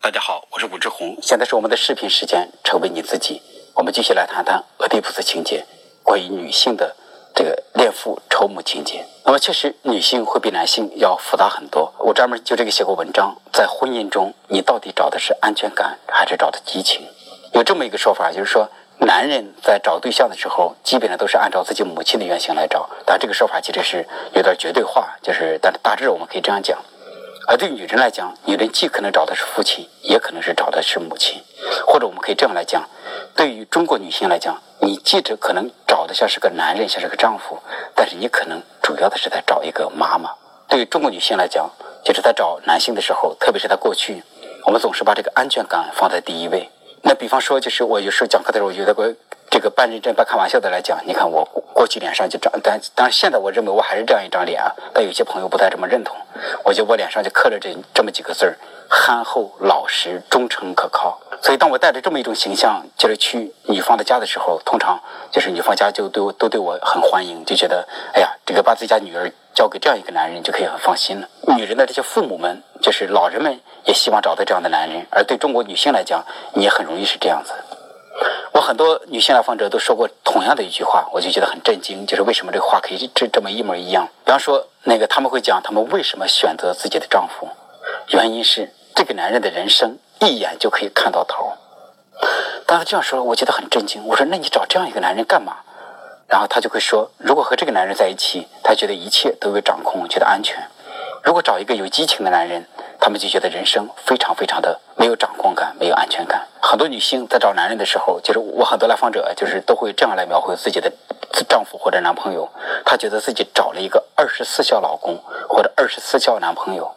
大家好，我是武志红，现在是我们的视频时间，成为你自己。我们继续来谈谈俄狄浦斯情节，关于女性的这个恋父仇母情节。那么，确实女性会比男性要复杂很多。我专门就这个写过文章，在婚姻中，你到底找的是安全感，还是找的激情？有这么一个说法，就是说，男人在找对象的时候，基本上都是按照自己母亲的原型来找。但这个说法其实是有点绝对化，就是，但大致我们可以这样讲。而对女人来讲，女人既可能找的是父亲，也可能是找的是母亲，或者我们可以这样来讲：对于中国女性来讲，你记者可能找的像是个男人，像是个丈夫，但是你可能主要的是在找一个妈妈。对于中国女性来讲，就是在找男性的时候，特别是在过去，我们总是把这个安全感放在第一位。那比方说，就是我有时候讲课的时候，有的过这个半认真半开玩笑的来讲，你看我过去脸上就长，但当然现在我认为我还是这样一张脸啊，但有些朋友不太这么认同。我觉得我脸上就刻着这这么几个字儿：憨厚、老实、忠诚、可靠。所以当我带着这么一种形象，就是去女方的家的时候，通常就是女方家就对我都对我很欢迎，就觉得哎呀，这个把自己家女儿交给这样一个男人就可以很放心了。女人的这些父母们，就是老人们。也希望找到这样的男人，而对中国女性来讲，你也很容易是这样子。很多女性来访者都说过同样的一句话，我就觉得很震惊，就是为什么这个话可以这这么一模一样？比方说，那个他们会讲他们为什么选择自己的丈夫，原因是这个男人的人生一眼就可以看到头。当他这样说，我觉得很震惊。我说：“那你找这样一个男人干嘛？”然后他就会说：“如果和这个男人在一起，他觉得一切都被掌控，觉得安全；如果找一个有激情的男人。”他们就觉得人生非常非常的没有掌控感，没有安全感。很多女性在找男人的时候，就是我很多来访者，就是都会这样来描绘自己的丈夫或者男朋友。她觉得自己找了一个二十四孝老公或者二十四孝男朋友。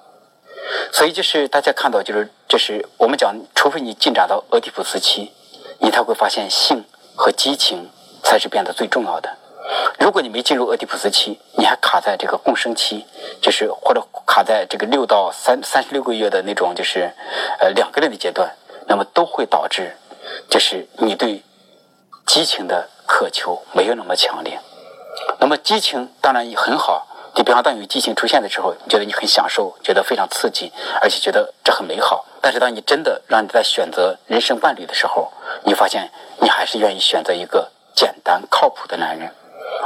所以就是大家看到，就是就是我们讲，除非你进展到俄狄浦斯期，你才会发现性和激情才是变得最重要的。如果你没进入俄狄浦斯期，你还卡在这个共生期，就是或者卡在这个六到三三十六个月的那种，就是呃两个人的阶段，那么都会导致，就是你对激情的渴求没有那么强烈。那么激情当然也很好，你比方当有激情出现的时候，你觉得你很享受，觉得非常刺激，而且觉得这很美好。但是当你真的让你在选择人生伴侣的时候，你发现你还是愿意选择一个简单靠谱的男人。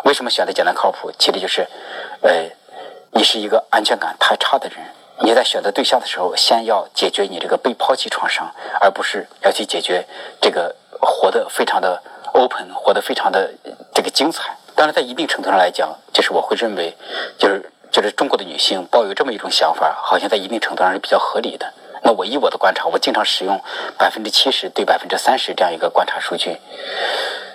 为什么选择简单靠谱？其实就是，呃，你是一个安全感太差的人。你在选择对象的时候，先要解决你这个被抛弃创伤，而不是要去解决这个活得非常的 open，活得非常的这个精彩。当然，在一定程度上来讲，就是我会认为，就是就是中国的女性抱有这么一种想法，好像在一定程度上是比较合理的。那我以我的观察，我经常使用百分之七十对百分之三十这样一个观察数据。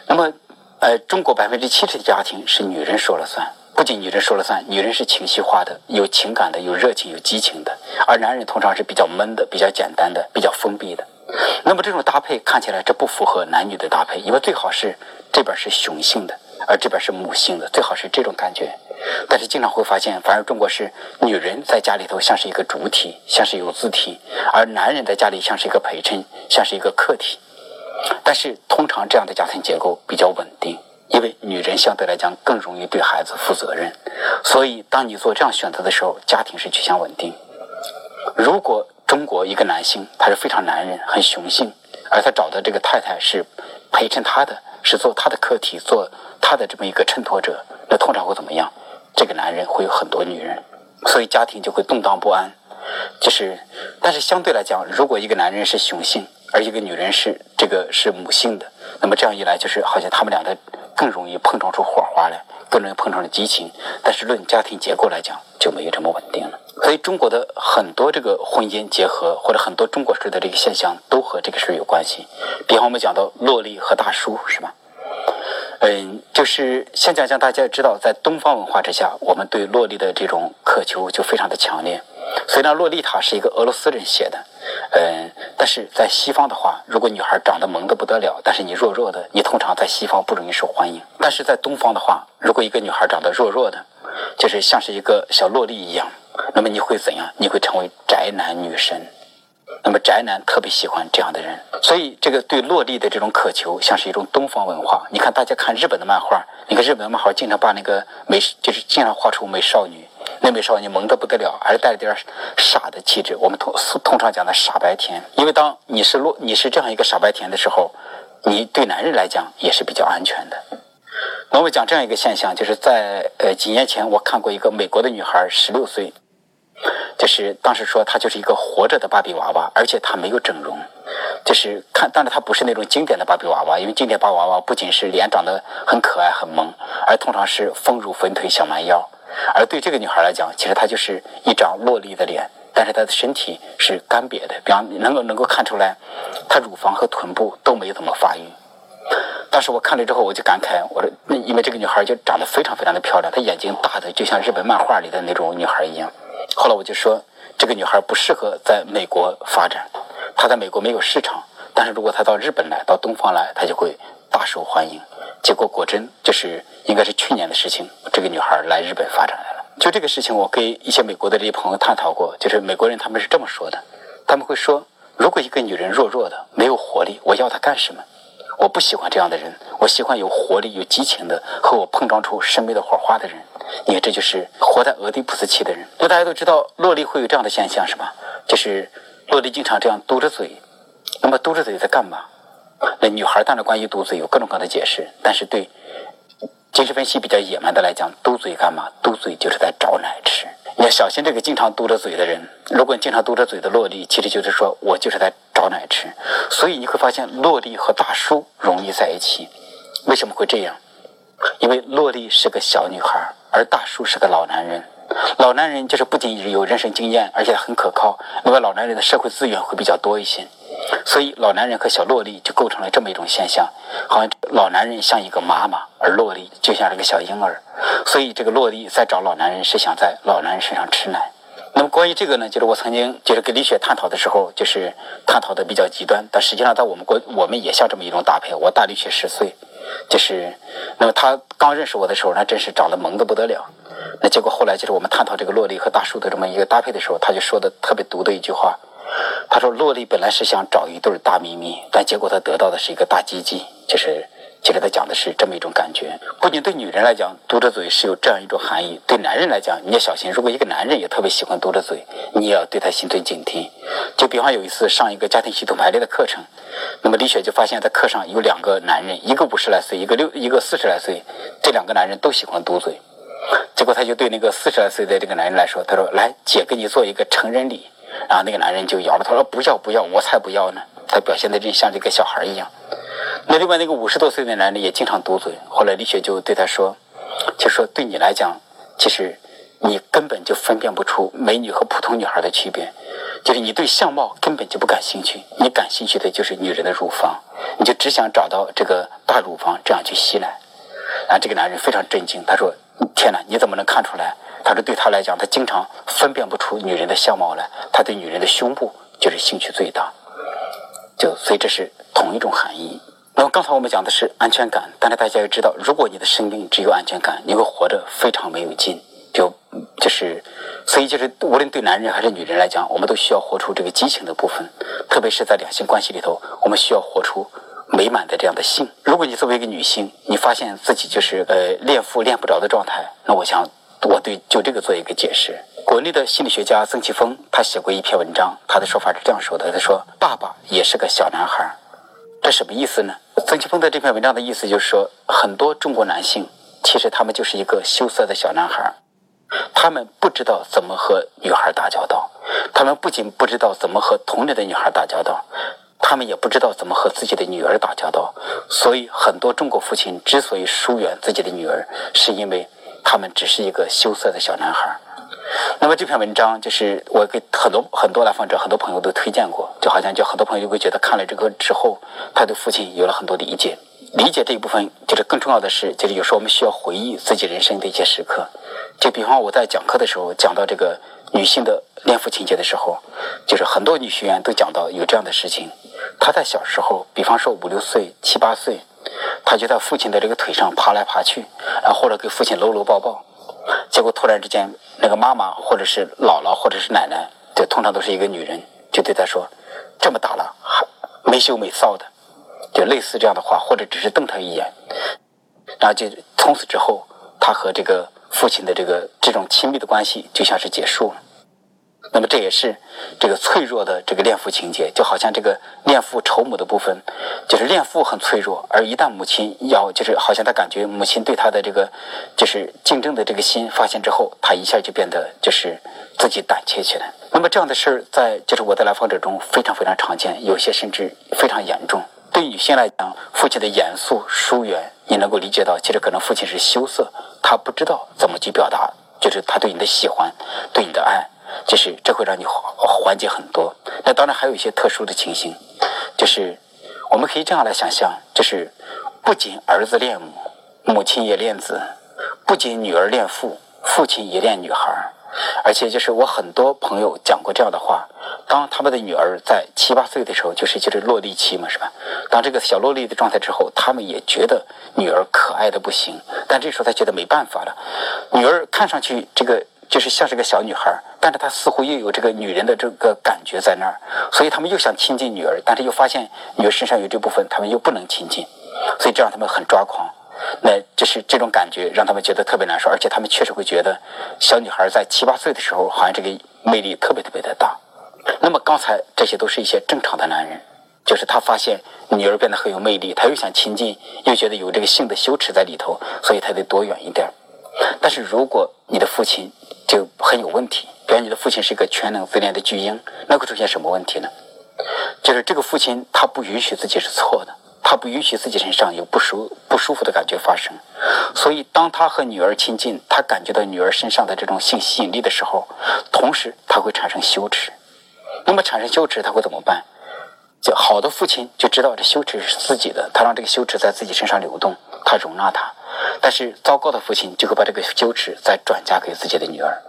那么。呃，中国百分之七十的家庭是女人说了算，不仅女人说了算，女人是情绪化的，有情感的，有热情，有激情的，而男人通常是比较闷的，比较简单的，比较封闭的。那么这种搭配看起来这不符合男女的搭配，因为最好是这边是雄性的，而这边是母性的，最好是这种感觉。但是经常会发现，反而中国是女人在家里头像是一个主体，像是有字体，而男人在家里像是一个陪衬，像是一个客体。但是通常这样的家庭结构比较稳定，因为女人相对来讲更容易对孩子负责任，所以当你做这样选择的时候，家庭是趋向稳定。如果中国一个男性他是非常男人、很雄性，而他找的这个太太是陪衬他的，是做他的课题、做他的这么一个衬托者，那通常会怎么样？这个男人会有很多女人，所以家庭就会动荡不安。就是，但是相对来讲，如果一个男人是雄性，而一个女人是这个是母性的，那么这样一来，就是好像他们俩的更容易碰撞出火花来，更容易碰撞出激情。但是论家庭结构来讲，就没有这么稳定了。所以中国的很多这个婚姻结合，或者很多中国式的这个现象，都和这个事有关系。比方我们讲到洛丽和大叔，是吧？嗯，就是现在像大家知道，在东方文化之下，我们对洛丽的这种渴求就非常的强烈。虽然《洛丽塔》是一个俄罗斯人写的，嗯，但是在西方的话，如果女孩长得萌的不得了，但是你弱弱的，你通常在西方不容易受欢迎。但是在东方的话，如果一个女孩长得弱弱的，就是像是一个小洛丽一样，那么你会怎样？你会成为宅男女神。那么宅男特别喜欢这样的人，所以这个对洛丽的这种渴求，像是一种东方文化。你看，大家看日本的漫画，你看日本的漫画经常把那个美，就是经常画出美少女。那美少女萌得不得了，而带着点傻的气质。我们通通常讲的傻白甜，因为当你是落你是这样一个傻白甜的时候，你对男人来讲也是比较安全的。那我讲这样一个现象，就是在呃几年前，我看过一个美国的女孩，十六岁，就是当时说她就是一个活着的芭比娃娃，而且她没有整容，就是看，当然她不是那种经典的芭比娃娃，因为经典芭比娃娃不仅是脸长得很可爱很萌，而通常是丰乳粉腿小蛮腰，而对这个女孩来讲，其实她就是一张萝莉的脸，但是她的身体是干瘪的，比方能够能够看出来，她乳房和臀部都没怎么发育。当时我看了之后，我就感慨，我说，那因为这个女孩就长得非常非常的漂亮，她眼睛大的就像日本漫画里的那种女孩一样。后来我就说，这个女孩不适合在美国发展，她在美国没有市场。但是如果她到日本来，到东方来，她就会大受欢迎。结果果真就是应该是去年的事情，这个女孩来日本发展来了。就这个事情，我跟一些美国的这些朋友探讨过，就是美国人他们是这么说的，他们会说，如果一个女人弱弱的，没有活力，我要她干什么？我不喜欢这样的人，我喜欢有活力、有激情的，和我碰撞出生命的火花的人。你看，这就是活在俄狄浦斯期的人。那大家都知道，洛丽会有这样的现象，是吧？就是洛丽经常这样嘟着嘴。那么嘟着嘴在干嘛？那女孩当然关于嘟嘴有各种各样的解释，但是对精神分析比较野蛮的来讲，嘟嘴干嘛？嘟嘴就是在找奶吃。你要小心这个经常嘟着嘴的人。如果你经常嘟着嘴的洛丽，其实就是说我就是在找奶吃。所以你会发现，洛丽和大叔容易在一起。为什么会这样？因为洛丽是个小女孩，而大叔是个老男人。老男人就是不仅有人生经验，而且很可靠。那么老男人的社会资源会比较多一些。所以老男人和小洛丽就构成了这么一种现象，好像老男人像一个妈妈，而洛丽就像是个小婴儿。所以这个洛丽在找老男人，是想在老男人身上吃奶。那么关于这个呢，就是我曾经就是跟李雪探讨的时候，就是探讨的比较极端，但实际上在我们国，我们也像这么一种搭配。我大李雪十岁，就是那么他刚认识我的时候，那真是长得萌的不得了。那结果后来就是我们探讨这个洛丽和大叔的这么一个搭配的时候，他就说的特别毒的一句话。他说：“洛丽本来是想找一对大咪咪，但结果他得到的是一个大鸡鸡。就是，其实他讲的是这么一种感觉。不仅对女人来讲，嘟着嘴是有这样一种含义；对男人来讲，你要小心。如果一个男人也特别喜欢嘟着嘴，你也要对他心存警惕。就比方有一次上一个家庭系统排列的课程，那么李雪就发现，在课上有两个男人，一个五十来岁，一个六，一个四十来岁，这两个男人都喜欢嘟嘴。结果他就对那个四十来岁的这个男人来说，他说：‘来，姐给你做一个成人礼。’”然后那个男人就摇了头说：“不要不要，我才不要呢！”他表现的就像这个小孩一样。那另外那个五十多岁的男人也经常嘟嘴。后来李雪就对他说：“就说对你来讲，其实你根本就分辨不出美女和普通女孩的区别，就是你对相貌根本就不感兴趣，你感兴趣的就是女人的乳房，你就只想找到这个大乳房这样去吸奶。”然后这个男人非常震惊，他说：“天哪，你怎么能看出来？”他说：“对他来讲，他经常分辨不出女人的相貌来。他对女人的胸部就是兴趣最大，就所以这是同一种含义。那么刚才我们讲的是安全感，但是大家要知道，如果你的生命只有安全感，你会活得非常没有劲。就就是所以就是无论对男人还是女人来讲，我们都需要活出这个激情的部分，特别是在两性关系里头，我们需要活出美满的这样的性。如果你作为一个女性，你发现自己就是呃恋父恋不着的状态，那我想。”我对就这个做一个解释。国内的心理学家曾奇峰，他写过一篇文章，他的说法是这样说的：他说，爸爸也是个小男孩，这什么意思呢？曾奇峰的这篇文章的意思就是说，很多中国男性其实他们就是一个羞涩的小男孩，他们不知道怎么和女孩打交道，他们不仅不知道怎么和同龄的女孩打交道，他们也不知道怎么和自己的女儿打交道。所以，很多中国父亲之所以疏远自己的女儿，是因为。他们只是一个羞涩的小男孩。那么这篇文章就是我给很多很多来访者、很多朋友都推荐过，就好像就很多朋友就会觉得看了这个之后，他对父亲有了很多理解。理解这一部分，就是更重要的是，就是有时候我们需要回忆自己人生的一些时刻。就比方我在讲课的时候讲到这个女性的恋父情节的时候，就是很多女学员都讲到有这样的事情：他在小时候，比方说五六岁、七八岁。他就在父亲的这个腿上爬来爬去，然后或者给父亲搂搂抱抱，结果突然之间，那个妈妈或者是姥姥或者是奶奶，就通常都是一个女人，就对他说：“这么大了还没羞没臊的”，就类似这样的话，或者只是瞪他一眼，然后就从此之后，他和这个父亲的这个这种亲密的关系就像是结束了。那么这也是这个脆弱的这个恋父情节，就好像这个恋父仇母的部分，就是恋父很脆弱，而一旦母亲要就是好像他感觉母亲对他的这个就是竞争的这个心发现之后，他一下就变得就是自己胆怯起来。那么这样的事儿在就是我的来访者中非常非常常见，有些甚至非常严重。对女性来讲，父亲的严肃疏远，你能够理解到，其实可能父亲是羞涩，他不知道怎么去表达，就是他对你的喜欢，对你的爱。就是这会让你缓解很多。那当然还有一些特殊的情形，就是我们可以这样来想象：就是不仅儿子恋母，母亲也恋子；不仅女儿恋父，父亲也恋女孩。而且就是我很多朋友讲过这样的话：当他们的女儿在七八岁的时候，就是就是落地期嘛，是吧？当这个小落地的状态之后，他们也觉得女儿可爱的不行。但这时候他觉得没办法了，女儿看上去这个。就是像是个小女孩，但是她似乎又有这个女人的这个感觉在那儿，所以他们又想亲近女儿，但是又发现女儿身上有这部分，他们又不能亲近，所以这让他们很抓狂。那就是这种感觉让他们觉得特别难受，而且他们确实会觉得小女孩在七八岁的时候，好像这个魅力特别特别的大。那么刚才这些都是一些正常的男人，就是他发现女儿变得很有魅力，他又想亲近，又觉得有这个性的羞耻在里头，所以他得躲远一点。但是如果你的父亲很有问题，比如你的父亲是一个全能自恋的巨婴，那会出现什么问题呢？就是这个父亲他不允许自己是错的，他不允许自己身上有不舒不舒服的感觉发生，所以当他和女儿亲近，他感觉到女儿身上的这种性吸引力的时候，同时他会产生羞耻。那么产生羞耻他会怎么办？就好的父亲就知道这羞耻是自己的，他让这个羞耻在自己身上流动，他容纳他。但是糟糕的父亲就会把这个羞耻再转嫁给自己的女儿，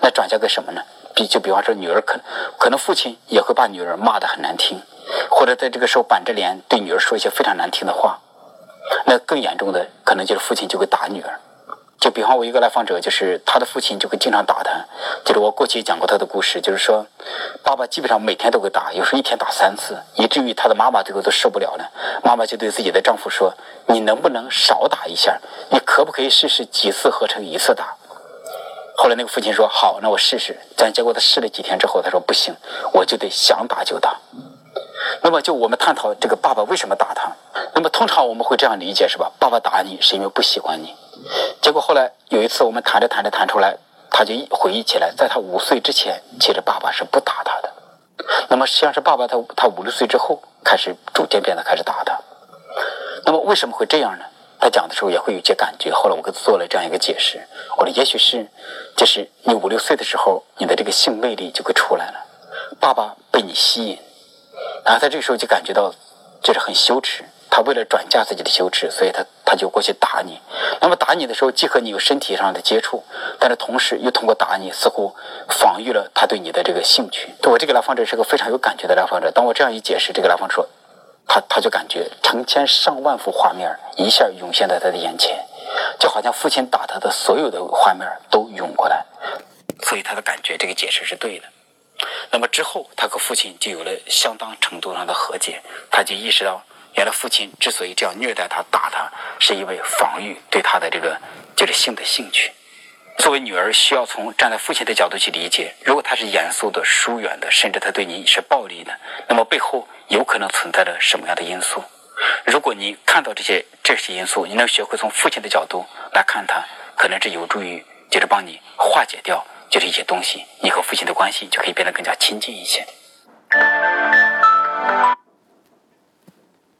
那转嫁给什么呢？比就比方说女儿可能可能父亲也会把女儿骂得很难听，或者在这个时候板着脸对女儿说一些非常难听的话。那更严重的可能就是父亲就会打女儿。就比方我一个来访者，就是他的父亲就会经常打他。就是我过去讲过他的故事，就是说，爸爸基本上每天都会打，有时候一天打三次，以至于他的妈妈最后都受不了了。妈妈就对自己的丈夫说：“你能不能少打一下？你可不可以试试几次合成一次打？”后来那个父亲说：“好，那我试试。”但结果他试了几天之后，他说：“不行，我就得想打就打。”那么就我们探讨这个爸爸为什么打他？那么通常我们会这样理解是吧？爸爸打你是因为不喜欢你。结果后来有一次，我们谈着谈着谈出来，他就回忆起来，在他五岁之前，其实爸爸是不打他的。那么实际上是爸爸他他五六岁之后开始逐渐变得开始打他。那么为什么会这样呢？他讲的时候也会有些感觉。后来我给他做了这样一个解释，我说也许是，就是你五六岁的时候，你的这个性魅力就会出来了，爸爸被你吸引，然后他这个时候就感觉到就是很羞耻。他为了转嫁自己的羞耻，所以他他就过去打你。那么打你的时候，既和你有身体上的接触，但是同时又通过打你，似乎防御了他对你的这个兴趣。对我这个来访者是个非常有感觉的来访者。当我这样一解释，这个来访者说，他他就感觉成千上万幅画面一下涌现在他的眼前，就好像父亲打他的所有的画面都涌过来。所以他的感觉这个解释是对的。那么之后，他和父亲就有了相当程度上的和解，他就意识到。原来父亲之所以这样虐待他、打他，是因为防御对他的这个就是性的兴趣。作为女儿，需要从站在父亲的角度去理解：如果他是严肃的、疏远的，甚至他对你是暴力的，那么背后有可能存在着什么样的因素？如果你看到这些这些因素，你能学会从父亲的角度来看他，可能是有助于就是帮你化解掉就是一些东西，你和父亲的关系就可以变得更加亲近一些。